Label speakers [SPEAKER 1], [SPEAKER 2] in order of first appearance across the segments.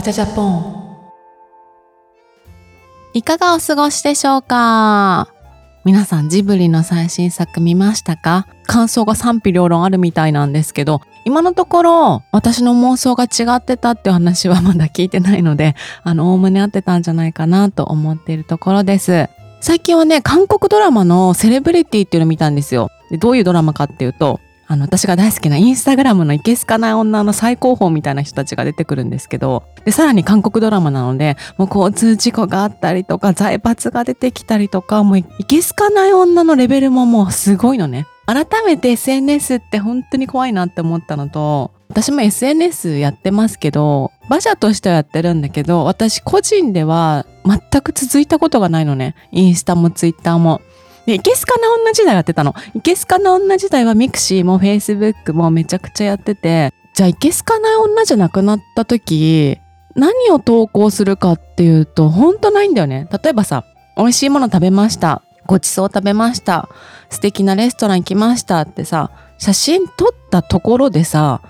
[SPEAKER 1] バチャジャポン
[SPEAKER 2] いかがお過ごしでしょうか？皆さんジブリの最新作見ましたか？感想が賛否両論あるみたいなんですけど、今のところ私の妄想が違ってたって話はまだ聞いてないので、あの、おおむね合ってたんじゃないかなと思っているところです。最近はね、韓国ドラマのセレブリティっていうのを見たんですよ。でどういうドラマかっていうと、あの、私が大好きなインスタグラムのいけすかない女の最高峰みたいな人たちが出てくるんですけど、で、さらに韓国ドラマなので、もう交通事故があったりとか、財閥が出てきたりとか、もういけすかない女のレベルももうすごいのね。改めて SNS って本当に怖いなって思ったのと、私も SNS やってますけど、馬車としてはやってるんだけど、私個人では全く続いたことがないのね。インスタもツイッターも。で、いけすかな女時代やってたの。いけすかな女時代はミクシーもフェイスブックもめちゃくちゃやってて、じゃあいけすかな女じゃなくなった時、何を投稿するかっていうと、ほんとないんだよね。例えばさ、美味しいもの食べました。ごちそう食べました。素敵なレストラン行きましたってさ、写真撮ったところでさ、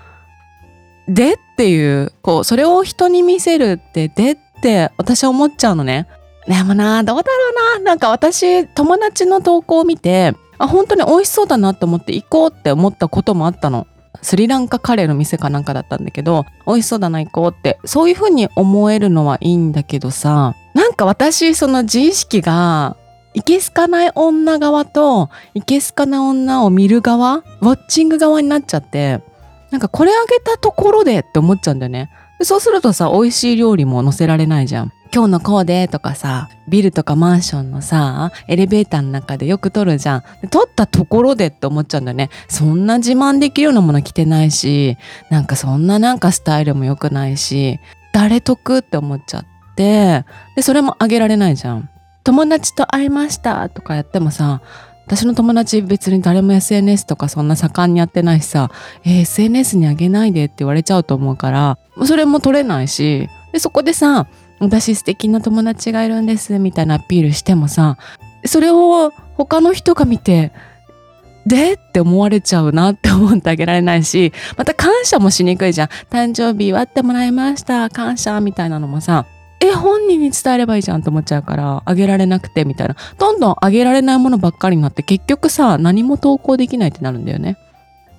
[SPEAKER 2] でっていう、こう、それを人に見せるって、でって私は思っちゃうのね。でもな、どうだろうな。なんか私、友達の投稿を見て、あ、本当に美味しそうだなって思って行こうって思ったこともあったの。スリランカカレーの店かなんかだったんだけど、美味しそうだな行こうって、そういうふうに思えるのはいいんだけどさ、なんか私、その自意識が、いけすかない女側と、いけすかない女を見る側、ウォッチング側になっちゃって、なんかこれあげたところでって思っちゃうんだよね。そうするとさ、美味しい料理も載せられないじゃん。今日のコーデとかさ、ビルとかマンションのさ、エレベーターの中でよく撮るじゃん。撮ったところでって思っちゃうんだよね。そんな自慢できるようなもの着てないし、なんかそんななんかスタイルも良くないし、誰得って思っちゃって、で、それもあげられないじゃん。友達と会いましたとかやってもさ、私の友達別に誰も SNS とかそんな盛んにやってないしさ、えー、SNS にあげないでって言われちゃうと思うから、それも取れないし、で、そこでさ、私素敵な友達がいるんですみたいなアピールしてもさそれを他の人が見てで？って思われちゃうなって思ってあげられないしまた感謝もしにくいじゃん誕生日祝ってもらいました。感謝みたいなのもさえ本人に伝えればいいじゃんと思っちゃうからあげられなくてみたいな。どんどんあげられないものばっかりになって結局さ何も投稿できないってなるんだよね。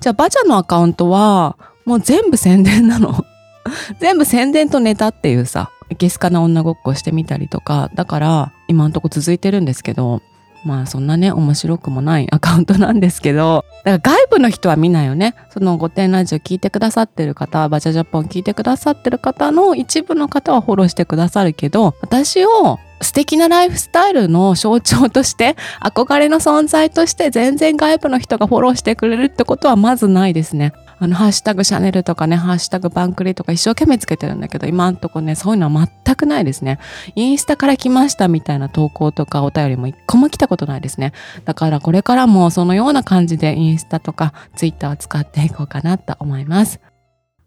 [SPEAKER 2] じゃあバジャのアカウントはもう全部宣伝なの。全部宣伝とネタっていうさいけすかな女ごっこしてみたりとかだから今んとこ続いてるんですけどまあそんなね面白くもない アカウントなんですけどだから外部の人は見ないよねその御殿ラジオ聞いてくださってる方バチャジャポン聞いてくださってる方の一部の方はフォローしてくださるけど私を素敵なライフスタイルの象徴として 憧れの存在として全然外部の人がフォローしてくれるってことはまずないですね。あの、ハッシュタグシャネルとかね、ハッシュタグバンクリーとか一生懸命つけてるんだけど、今んとこね、そういうのは全くないですね。インスタから来ましたみたいな投稿とかお便りも一個も来たことないですね。だからこれからもそのような感じでインスタとかツイッターを使っていこうかなと思います。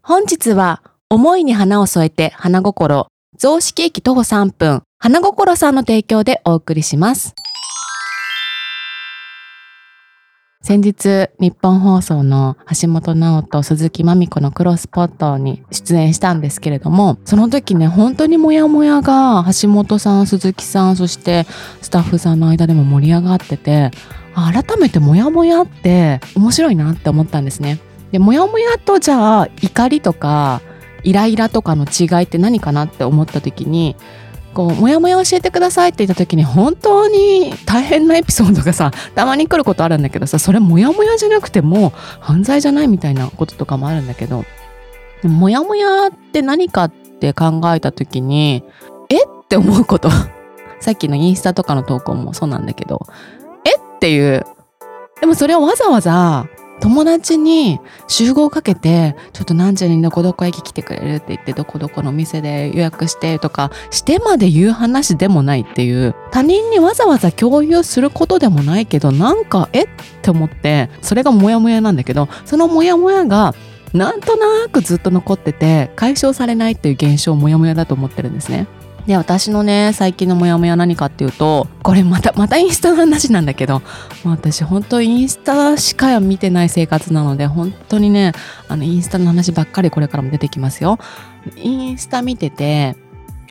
[SPEAKER 2] 本日は、思いに花を添えて花心、雑式駅徒歩3分、花心さんの提供でお送りします。先日、日本放送の橋本直人、鈴木まみ子のクロスポットに出演したんですけれども、その時ね、本当にモヤモヤが橋本さん、鈴木さん、そしてスタッフさんの間でも盛り上がってて、改めてモヤモヤって面白いなって思ったんですね。で、モヤモヤとじゃあ怒りとかイライラとかの違いって何かなって思った時に、こう、もやもや教えてくださいって言った時に本当に大変なエピソードがさ、たまに来ることあるんだけどさ、それもやもやじゃなくても犯罪じゃないみたいなこととかもあるんだけど、ももやもやって何かって考えた時に、え？って思うこと。さっきのインスタとかの投稿もそうなんだけど、え？っていう。でもそれをわざわざ友達に集合かけて、ちょっと何時にどこどこ駅来てくれるって言って、どこどこの店で予約してとか、してまで言う話でもないっていう、他人にわざわざ共有することでもないけど、なんか、えって思って、それがモヤモヤなんだけど、そのモヤモヤが、なんとなくずっと残ってて、解消されないっていう現象をモヤモヤだと思ってるんですね。で私のね最近のモヤモヤ何かっていうとこれまたまたインスタの話なんだけど私本当インスタしか見てない生活なので本当にねあのインスタの話ばっかりこれからも出てきますよ。インスタ見てて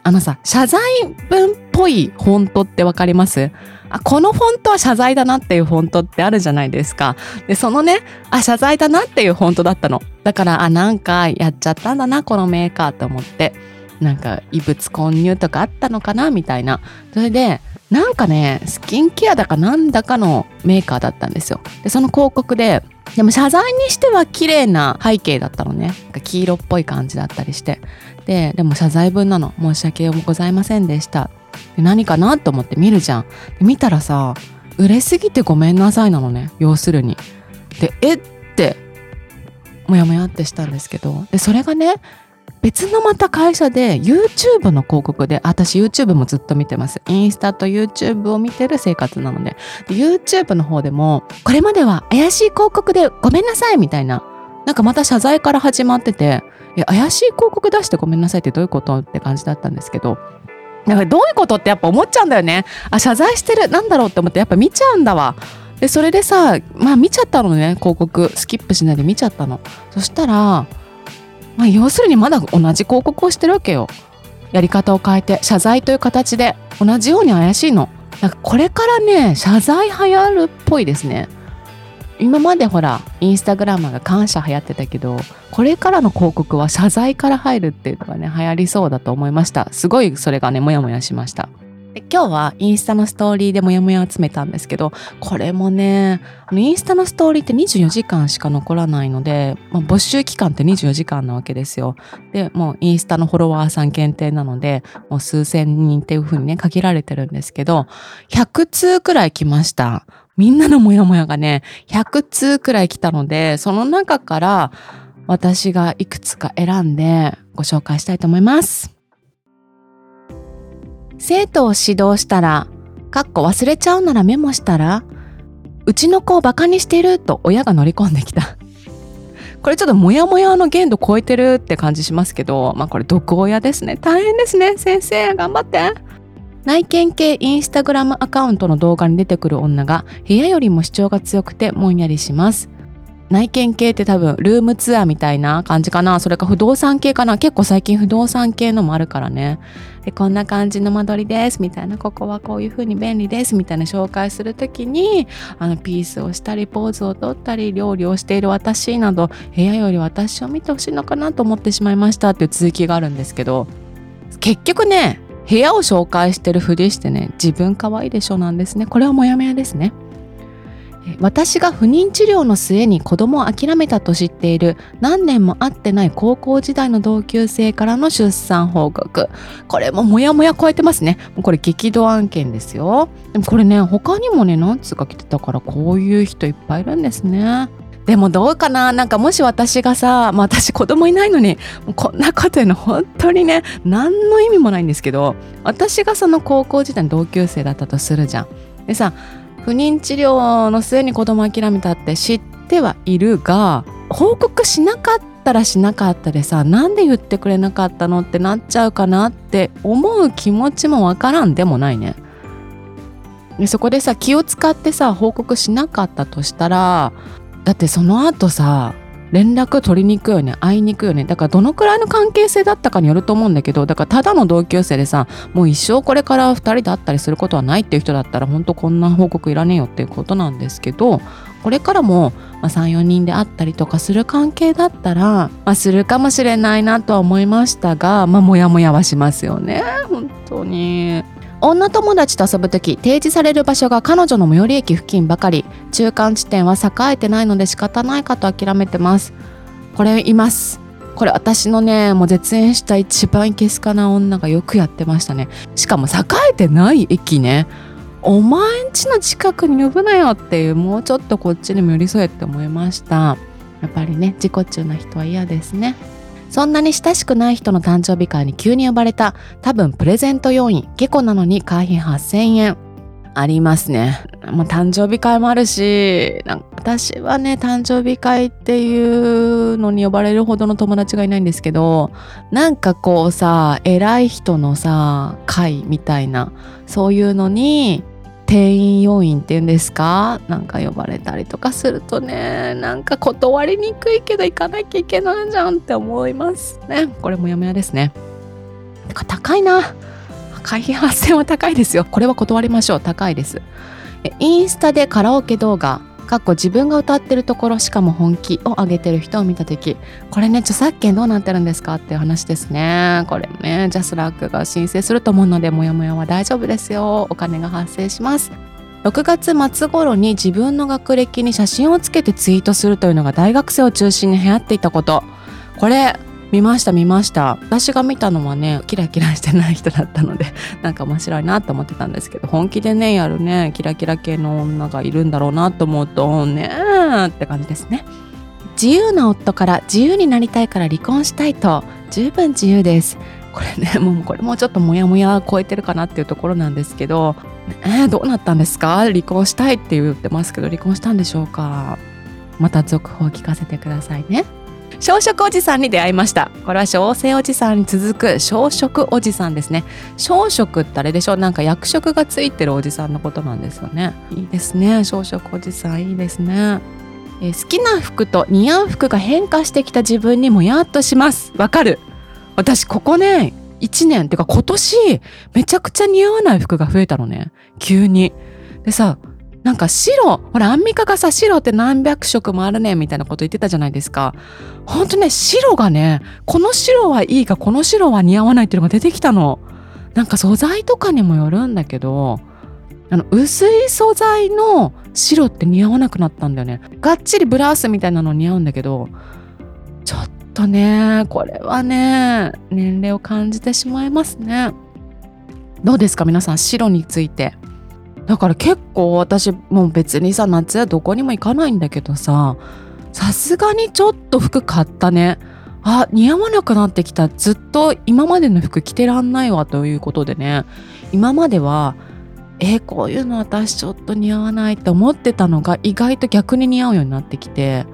[SPEAKER 2] あのさ謝罪文っぽいフォントってわかります？あこのフォントは謝罪だなっていうフォントってあるじゃないですか。でそのねあ謝罪だなっていうフォントだったの。だからあなんかやっちゃったんだなこのメーカーと思って。なんか異物混入とかあったのかなみたいな。それでなんかねスキンケアだかなんだかのメーカーだったんですよ。でその広告ででも謝罪にしては綺麗な背景だったのね。黄色っぽい感じだったりして。ででも謝罪文なの。申し訳ございませんでした。で何かなと思って見るじゃん。見たらさ売れすぎてごめんなさいなのね。要するに。でえってもやもやってしたんですけど。でそれがね別のまた会社で YouTube の広告で私 YouTube もずっと見てます。インスタと YouTube を見てる生活なので。で YouTube の方でもこれまでは怪しい広告でごめんなさいみたいななんかまた謝罪から始まってて怪しい広告出してごめんなさいってどういうことって感じだったんですけどなんかどういうことってやっぱ思っちゃうんだよね。あ謝罪してるなんだろうって思ってやっぱ見ちゃうんだわ。でそれでさまあ見ちゃったのね広告。スキップしないで見ちゃったの。そしたらまあ、要するにまだ同じ広告をしてるわけよ。やり方を変えて謝罪という形で同じように怪しいの。なんかこれからね謝罪流行るっぽいですね。今までほらインスタグラマーが感謝流行ってたけどこれからの広告は謝罪から入るっていうのがね流行りそうだと思いましたすごいそれがねモヤモヤしましたで今日はインスタのストーリーでもやもや集めたんですけどこれもねインスタのストーリーって24時間しか残らないので、まあ、募集期間って24時間なわけですよ。でもうインスタのフォロワーさん限定なのでもう数千人っていう風にね限られてるんですけど100通くらい来ました。みんなのモヤモヤがね100通くらい来たのでその中から私がいくつか選んでご紹介したいと思います。生徒を指導したら、かっこ忘れちゃうならメモしたら、うちの子をバカにしてると親が乗り込んできた。これちょっとモヤモヤの限度超えてるって感じしますけど、まあこれ毒親ですね。大変ですね。先生、頑張って。内見系インスタグラムアカウントの動画に出てくる女が部屋よりも主張が強くてもんやりします。内見系って多分ルームツアーみたいな感じかな。それか不動産系かな。結構最近不動産系のもあるからね。でこんな感じの間取りですみたいな。ここはこういう風に便利ですみたいな紹介する時にあのピースをしたりポーズをとったり料理をしている私など部屋より私を見てほしいのかなと思ってしまいました。っていう続きがあるんですけど結局ね部屋を紹介してるふりしてね自分可愛いでしょなんですね。これはモヤモヤですね。私が不妊治療の末に子供を諦めたと知っている何年も会ってない高校時代の同級生からの出産報告。これもモヤモヤ超えてますね。これ激怒案件ですよ。でもこれね他にもね何つか来てたからこういう人いっぱいいるんですね。でもどうかな？なんかもし私がさ、まあ、私子供いないのにこんなこと言うの本当にね何の意味もないんですけど私がその高校時代の同級生だったとするじゃん。でさ不妊治療の末に子供諦めたって知ってはいるが報告しなかったらしなかったでさなんで言ってくれなかったのってなっちゃうかなって思う気持ちもわからんでもないね。でそこでさ気を使ってさ報告しなかったとしたらだってその後さ連絡取りに行くよね会いに行くよねだからどのくらいの関係性だったかによると思うんだけどだからただの同級生でさもう一生これから2人で会ったりすることはないっていう人だったら本当こんな報告いらねえよっていうことなんですけどこれからも、ま、34人で会ったりとかする関係だったら、まあ、するかもしれないなとは思いましたがまあモヤモヤはしますよね本当に。女友達と遊ぶ時提示される場所が彼女の最寄り駅付近ばかり。中間地点は栄えてないので仕方ないかと諦めてます。これいます。これ私のねもう絶縁した一番いけすかな女がよくやってましたね。しかも栄えてない駅ね。お前んちの近くに呼ぶなよっていうもうちょっとこっちにも寄り添えって思いました。やっぱりね自己中な人は嫌ですね。そんなに親しくない人の誕生日会に急に呼ばれた多分プレゼント要員下戸なのに会費8000円ありますね。まあ、誕生日会もあるし、なんか私はね、誕生日会っていうのに呼ばれるほどの友達がいないんですけど、なんかこうさ、偉い人のさ、会みたいな、そういうのに、定員要員っていうんですか？なんか呼ばれたりとかするとねなんか断りにくいけど行かなきゃいけないじゃんって思いますね。これもやもやですね。てか高いな。会費発生は高いですよ。これは断りましょう。高いです。インスタでカラオケ動画かっこ自分が歌ってるところしかも本気を上げてる人を見た時これね著作権どうなってるんですかっていう話ですね。これねジャスラックが申請すると思うのでモヤモヤは大丈夫ですよ。お金が発生します。6月末頃に自分の学歴に写真をつけてツイートするというのが大学生を中心に流行っていたこと。これ見ました見ました。私が見たのはねキラキラしてない人だったので なんか面白いなと思ってたんですけど本気でねやるねキラキラ系の女がいるんだろうなと思うとねーって感じですね。自由な夫から自由になりたいから離婚したいと十分自由です。これね もうこれもちょっとモヤモヤ超えてるかなっていうところなんですけどえー、どうなったんですか？離婚したいって言ってますけど離婚したんでしょうか？また続報を聞かせてくださいね。小食おじさんに出会いました。これは小生おじさんに続く小食おじさんですね。小食ってあれでしょ？なんか役職がついてるおじさんのことなんですよね。いいですね。小食おじさんいいですね。え好きな服と似合う服が変化してきた自分にもやっとします。わかる？私ここね1年っていうか今年めちゃくちゃ似合わない服が増えたのね。急に。でさなんか白、ほらアンミカがさ、白って何百色もあるねみたいなこと言ってたじゃないですか。ほんとね、白がね、この白はいいか、この白は似合わないっていうのが出てきたの。なんか素材とかにもよるんだけど、あの、薄い素材の白って似合わなくなったんだよね。がっちりブラウスみたいなの似合うんだけど、ちょっとね、これはね、年齢を感じてしまいますね。どうですか皆さん、白について。だから結構私もう別にさ夏はどこにも行かないんだけどささすがにちょっと服買ったね。あ似合わなくなってきた。ずっと今までの服着てらんないわということでね。今まではえー、こういうの私ちょっと似合わないって思ってたのが意外と逆に似合うようになってきて。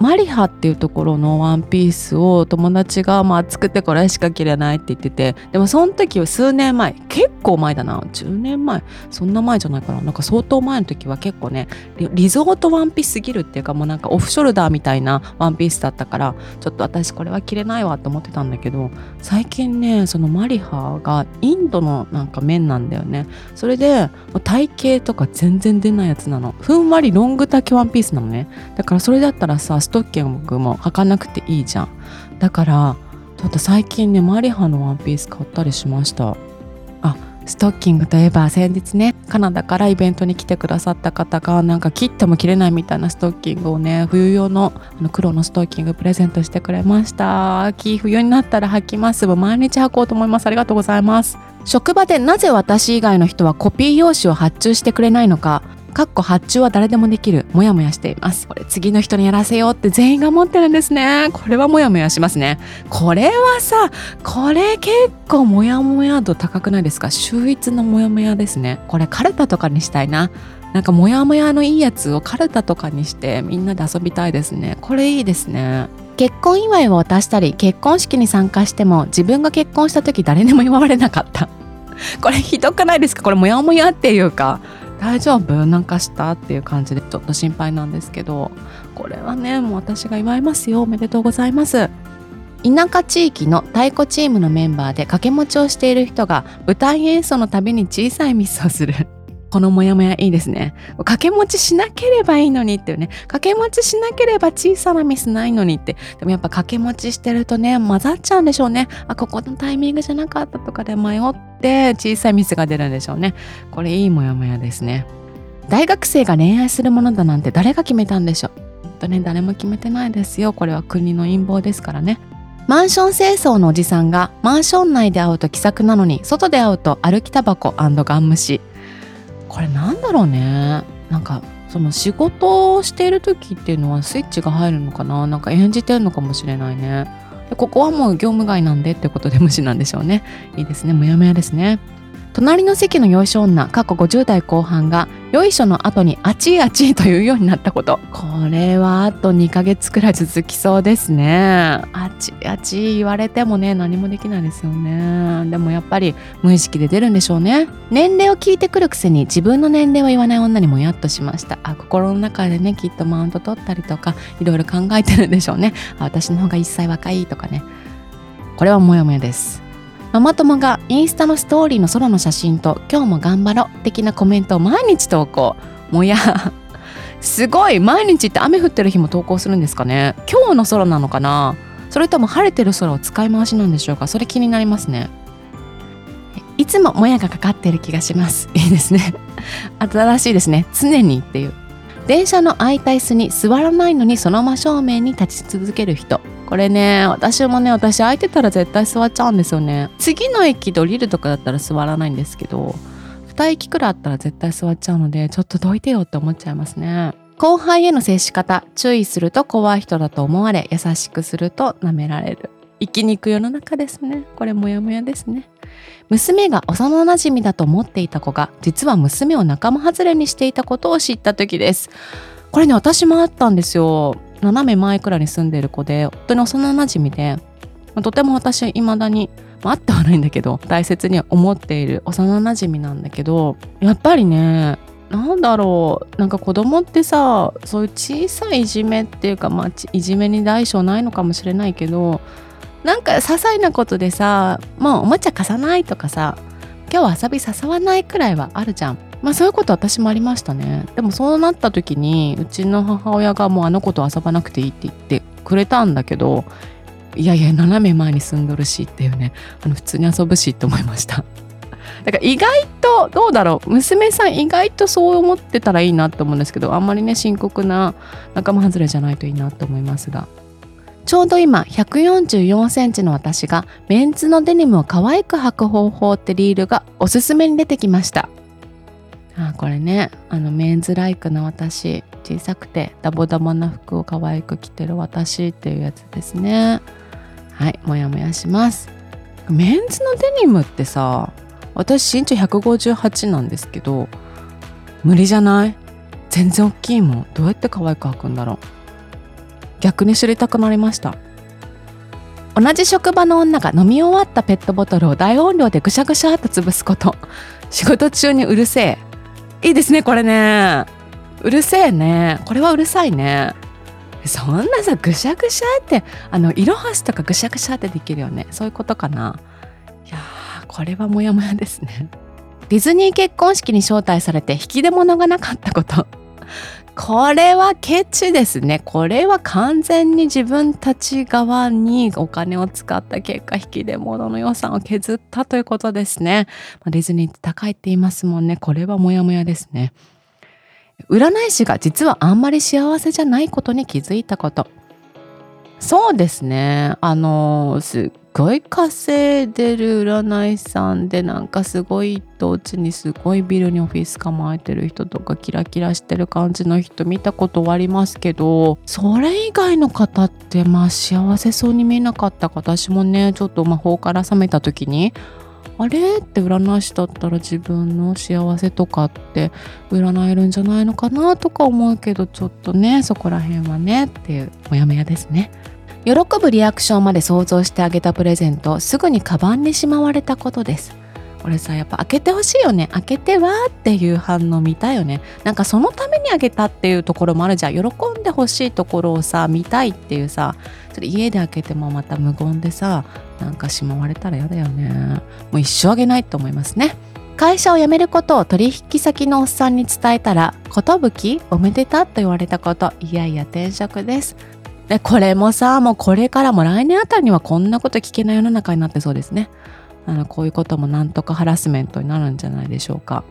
[SPEAKER 2] マリハっていうところのワンピースを友達がまあ作ってこれしか着れないって言っててでもその時は数年前結構前だな。10年前。そんな前じゃないかな。なんか相当前の時は結構ねリゾートワンピースすぎるっていうかもうなんかオフショルダーみたいなワンピースだったからちょっと私これは着れないわと思ってたんだけど最近ねそのマリハがインドのなんか麺なんだよね。それで体型とか全然出ないやつなの。ふんわりロング丈ワンピースなのね。だからそれだったらさストッキングも履かなくていいじゃん。だからちょっと最近ねマリハのワンピース買ったりしました。あストッキングといえば先日ねカナダからイベントに来てくださった方がなんか切っても切れないみたいなストッキングをね冬用のあの黒のストッキングプレゼントしてくれました。秋冬になったら履きます。も毎日履こうと思います。ありがとうございます。職場でなぜ私以外の人はコピー用紙を発注してくれないのか。かっこ発注は誰でもできる。もやもやしています。これ次の人にやらせようって全員が思ってるんですね。これはもやもやしますね。これはさ、これ結構もやもや度高くないですか？秀逸なもやもやですね。これカルタとかにしたいな。なんかモヤモヤのいいやつをカルタとかにしてみんなで遊びたいですね。これいいですね。結婚祝いを渡したり結婚式に参加しても自分が結婚した時誰にも祝われなかった。これひどくないですか？これモヤモヤっていうか大丈夫？なんかした？っていう感じでちょっと心配なんですけど。これはねもう私が祝いますよ。おめでとうございます。田舎地域の太鼓チームのメンバーで掛け持ちをしている人が舞台演奏のたびに小さいミスをする。このモヤモヤいいですね。掛け持ちしなければいいのにっていうね。掛け持ちしなければ小さなミスないのにって。でもやっぱ掛け持ちしてるとね、混ざっちゃうんでしょうね。あ、ここのタイミングじゃなかったとかで迷って小さいミスが出るんでしょうね。これいいモヤモヤですね。大学生が恋愛するものだなんて誰が決めたんでしょう。本当ね、誰も決めてないですよ。これは国の陰謀ですからね。マンション清掃のおじさんがマンション内で会うと気さくなのに外で会うと歩きタバコガン虫これなんだろうね。なんかその仕事をしている時っていうのはスイッチが入るのかな。なんか演じてるのかもしれないね。でここはもう業務外なんでってことで無視なんでしょうね。いいですね。もやもやですね。隣の席のよいしょ女過去50代後半がよいしょの後にあちいあちいというようになったこと。これはあと2ヶ月くらい続きそうですね。あちあちい言われてもね何もできないですよね。でもやっぱり無意識で出るんでしょうね。年齢を聞いてくるくせに自分の年齢は言わない女にもやっとしました。あ心の中でねきっとマウント取ったりとかいろいろ考えてるんでしょうね。私の方が1歳若いとかね。これはモヤモヤです。ママ友がインスタのストーリーの空の写真と今日も頑張ろ的なコメントを毎日投稿。もや すごい毎日って雨降ってる日も投稿するんですかね。今日の空なのかな。それとも晴れてる空を使い回しなんでしょうか。それ気になりますね。いつももやがかかってる気がします。いいですね。新しいですね。常にっていう。電車の空いた椅子に座らないのにその真正面に立ち続ける人。これね私もね私空いてたら絶対座っちゃうんですよね。次の駅で降りるとかだったら座らないんですけど2駅くらいあったら絶対座っちゃうのでちょっとどいてよって思っちゃいますね。後輩への接し方注意すると怖い人だと思われ優しくすると舐められる。生きにく世の中ですね。これモヤモヤですね。娘が幼馴染だと思っていた子が実は娘を仲間外れにしていたことを知った時です。これね私もあったんですよ。斜め前くらいに住んでる子で本当に幼なじみで、とても私いまだに、まあ、ってはないんだけど大切に思っている幼なじみなんだけどやっぱりねなんだろうなんか子供ってさそういう小さいいじめっていうか、まあ、いじめに大小ないのかもしれないけどなんか些細なことでさもうおもちゃ貸さないとかさ今日は遊び誘わないくらいはあるじゃん。まあそういうこと私もありましたね。でもそうなった時にうちの母親がもうあの子と遊ばなくていいって言ってくれたんだけどいやいや斜め前に住んどるしっていうねあの普通に遊ぶしって思いました。だから意外とどうだろう娘さん意外とそう思ってたらいいなと思うんですけどあんまりね深刻な仲間外れじゃないといいなと思いますが。ちょうど今144センチの私がメンズのデニムを可愛く履く方法ってリールがおすすめに出てきました。あこれねあのメンズライクな私小さくてダボダボな服を可愛く着てる私っていうやつですね。はいモヤモヤします。メンズのデニムってさ私身長158なんですけど無理じゃない？全然大きいもん。どうやって可愛く履くんだろう？逆に知りたくなりました。同じ職場の女が飲み終わったペットボトルを大音量でぐしゃぐしゃっと潰すこと。仕事中にうるせえ。いいですねこれね。うるせえね。これはうるさいね。そんなさぐしゃぐしゃってあの色はすとかぐしゃぐしゃってできるよね。そういうことかな。いやこれはモヤモヤですね。ディズニー結婚式に招待されて引き出物がなかったこと。これはケチですね。これは完全に自分たち側にお金を使った結果、引き出物の予算を削ったということですね。ディズニーって高いって言いますもんね。これはモヤモヤですね。占い師が実はあんまり幸せじゃないことに気づいたこと。そうですね。あの、すっごい稼いでる占い師さんで、なんかすごい一等地にすごいビルにオフィス構えてる人とか、キラキラしてる感じの人見たことありますけど、それ以外の方って、まあ幸せそうに見えなかったか、私もね、ちょっと魔法から覚めた時に、あれ？って占い師だったら自分の幸せとかって占えるんじゃないのかなとか思うけどちょっとねそこら辺はねっていうモヤモヤですね。喜ぶリアクションまで想像してあげたプレゼントすぐにカバンにしまわれたことです。これさやっぱ開けてほしいよね。開けてはっていう反応見たよね。なんかそのためにあげたっていうところもあるじゃん喜んでほしいところをさ見たいっていうさそれ家で開けてもまた無言でさなんかしまわれたら嫌だよね。もう一生あげないと思いますね。会社を辞めることを取引先のおっさんに伝えたら「寿おめでた」と言われたこといやいや転職です。でこれもさもうこれからも来年あたりにはこんなこと聞けない世の中になってそうですね。あのこういうこともなんとかハラスメントになるんじゃないでしょうか。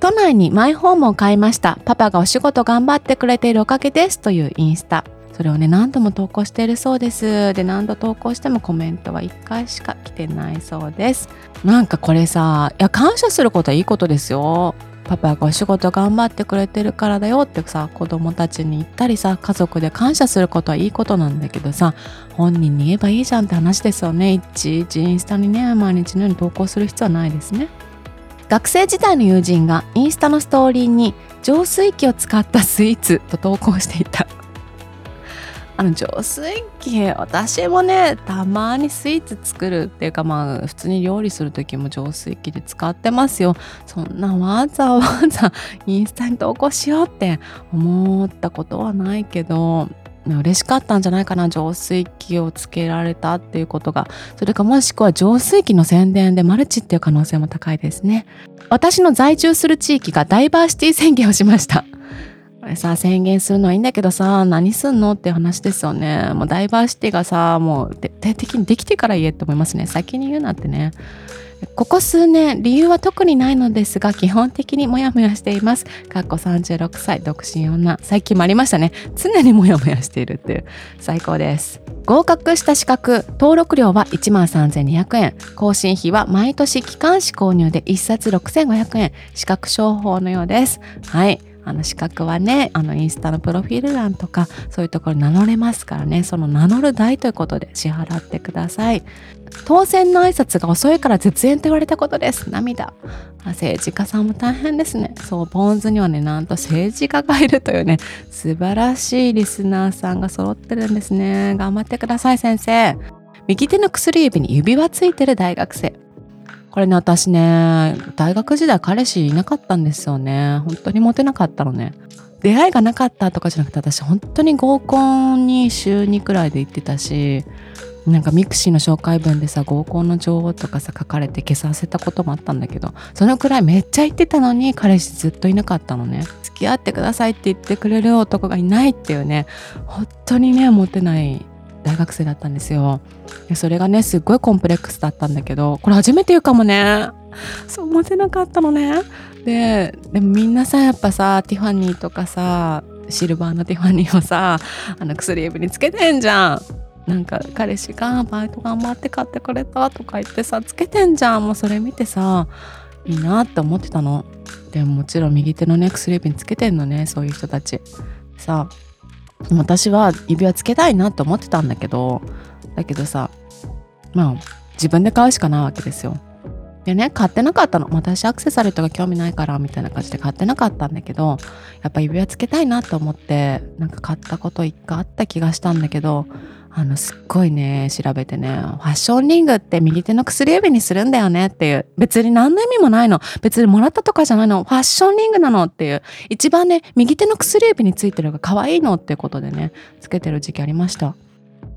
[SPEAKER 2] 都内にマイホームを買いました。パパがお仕事頑張ってくれているおかげですというインスタ。それをね何度も投稿しているそうです。で何度投稿してもコメントは1回しか来てないそうです。なんかこれさいや感謝することはいいことですよ。パパがお仕事頑張ってくれてるからだよってさ子供たちに言ったりさ家族で感謝することはいいことなんだけどさ本人に言えばいいじゃんって話ですよね。いちいちインスタにね毎日のように投稿する必要はないですね。学生時代の友人がインスタのストーリーに浄水器を使ったスイーツと投稿していた。あの浄水器私もねたまにスイーツ作るっていうかまあ普通に料理する時も浄水器で使ってますよ。そんなわざわざインスタに投稿しようって思ったことはないけど嬉しかったんじゃないかな浄水器をつけられたっていうことがそれかもしくは浄水器の宣伝でマルチっていう可能性も高いですね。私の在住する地域がダイバーシティ宣言をしました。れさ宣言するのはいいんだけどさ何すんのって話ですよね。もうダイバーシティがさもう徹底的にできてから言えって思いますね。先に言うなってね。ここ数年理由は特にないのですが基本的にモヤモヤしています。かっこ36歳独身女。最近もありましたね。常にモヤモヤしているっていう。最高です。合格した資格登録料は1万3200円。更新費は毎年機関誌購入で1冊6500円。資格商法のようです。はい。あの資格はねあのインスタのプロフィール欄とかそういうところ名乗れますからね。その名乗る代ということで支払ってください。当選の挨拶が遅いから絶縁と言われたことです。涙。政治家さんも大変ですね。そうポンズにはねなんと政治家がいるというね素晴らしいリスナーさんが揃ってるんですね。頑張ってください先生。右手の薬指に指輪ついてる大学生。これね、私ね、大学時代彼氏いなかったんですよね。本当にモテなかったのね。出会いがなかったとかじゃなくて、私本当に合コンに週2くらいで行ってたし、なんかミクシーの紹介文でさ合コンの情報とかさ書かれて消させたこともあったんだけどそのくらいめっちゃ言ってたのに彼氏ずっといなかったのね付き合ってくださいって言ってくれる男がいないっていうね本当にねモテない大学生だったんですよ。それがねすっごいコンプレックスだったんだけどこれ初めて言うかもね。そう思ってなかったのね。ででもみんなさやっぱさティファニーとかさシルバーのティファニーをさあの薬指につけてんじゃん。なんか彼氏がバイト頑張って買ってくれたとか言ってさつけてんじゃん。もうそれ見てさいいなって思ってたの。でももちろん右手のね薬指につけてんのねそういう人たち。さ私は指輪つけたいなと思ってたんだけどだけどさまあ自分で買うしかないわけですよ。でね買ってなかったの。私アクセサリーとか興味ないからみたいな感じで買ってなかったんだけどやっぱ指輪つけたいなと思ってなんか買ったこと一回あった気がしたんだけどあのすっごいね調べてねファッションリングって右手の薬指にするんだよねっていう。別に何の意味もないの。別にもらったとかじゃないの。ファッションリングなのっていう。一番ね右手の薬指についてるが可愛いのってことでねつけてる時期ありました。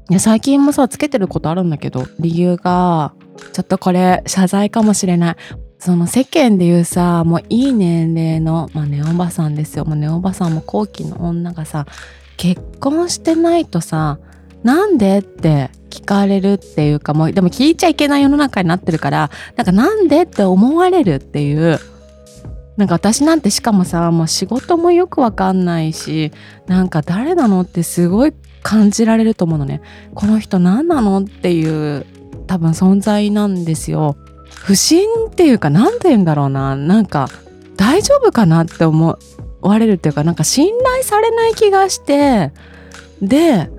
[SPEAKER 2] いや最近もさつけてることあるんだけど理由がちょっとこれ謝罪かもしれない。その世間で言うさもういい年齢の、まあ、ネオおばさんですよ。もうネオおばさんも後期の女がさ結婚してないとさなんでって聞かれるっていうかもうでも聞いちゃいけない世の中になってるからなんかなんでって思われるっていうなんか私なんてしかもさもう仕事もよくわかんないしなんか誰なのってすごい感じられると思うのね。この人何なのっていう多分存在なんですよ。不審っていうか何て言うんだろうな。なんか大丈夫かなって思われるっていうかなんか信頼されない気がしてで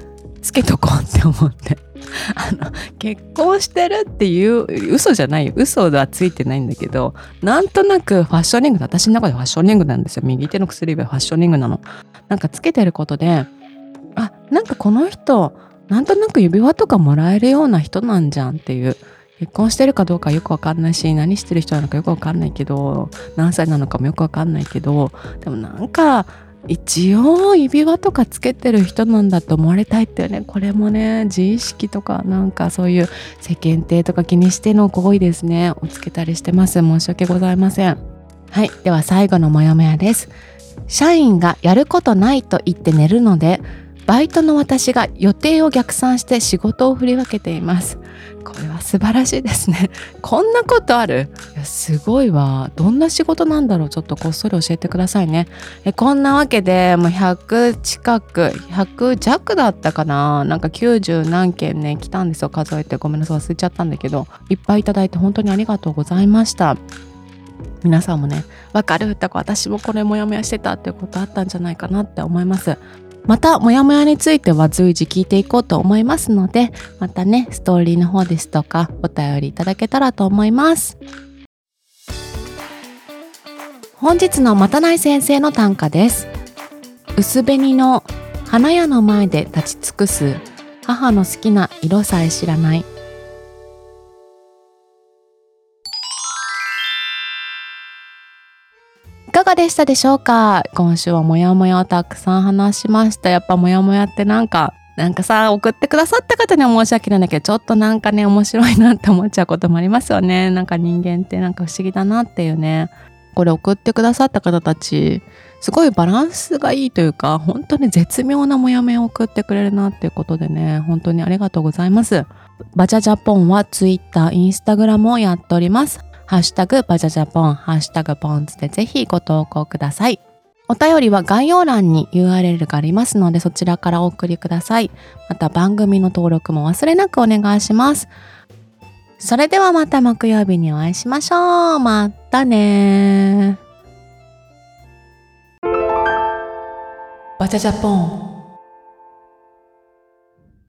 [SPEAKER 2] つけとこうって思って。あの結婚してるっていう嘘じゃないよ。嘘はついてないんだけどなんとなくファッショニング私の中でファッショニングなんですよ。右手の薬指はファッショニングなの。なんかつけてることであなんかこの人なんとなく指輪とかもらえるような人なんじゃんっていう。結婚してるかどうかよくわかんないし何してる人なのかよくわかんないけど何歳なのかもよくわかんないけどでもなんか一応指輪とかつけてる人なんだと思われたいっていうね。これもね自意識とかなんかそういう世間体とか気にしての行為ですね。をつけたりしてます。申し訳ございません。はい。では最後のモヤモヤです。社員がやることないと言って寝るのでバイトの私が予定を逆算して仕事を振り分けています。これは素晴らしいですね。こんなことある？すごいわ。どんな仕事なんだろう？ちょっとこっそり教えてくださいね。こんなわけでもう100近く100弱だったかな？なんか90何件ね来たんですよ。数えて。ごめんなさい忘れちゃったんだけど。いっぱいいただいて本当にありがとうございました。皆さんもね、わかる？って私もこれモヤモヤしてたってことあったんじゃないかなって思います。また、もやもやについては随時聞いていこうと思いますので、またね、ストーリーの方ですとか、お便りいただけたらと思います。本日のまたない先生の短歌です薄紅の花屋の前で立ち尽くす母の好きな色さえ知らないかがでしたでしょうか？今週はもやもやをたくさん話しました。やっぱもやもやってなんかなんかさ送ってくださった方には申し訳ないんだけどちょっとなんかね面白いなって思っちゃうこともありますよね。なんか人間ってなんか不思議だなっていうね。これ送ってくださった方たちすごいバランスがいいというか本当に絶妙なモヤモヤを送ってくれるなっていうことでね。本当にありがとうございます。バジャジャポンは Twitter、Instagram をやっております。ハッシュタグバジャジャポン、ハッシュタグポンズでぜひご投稿ください。お便りは概要欄に URL がありますのでそちらからお送りください。また番組の登録も忘れなくお願いします。それではまた木曜日にお会いしましょう。またねバチャジャポン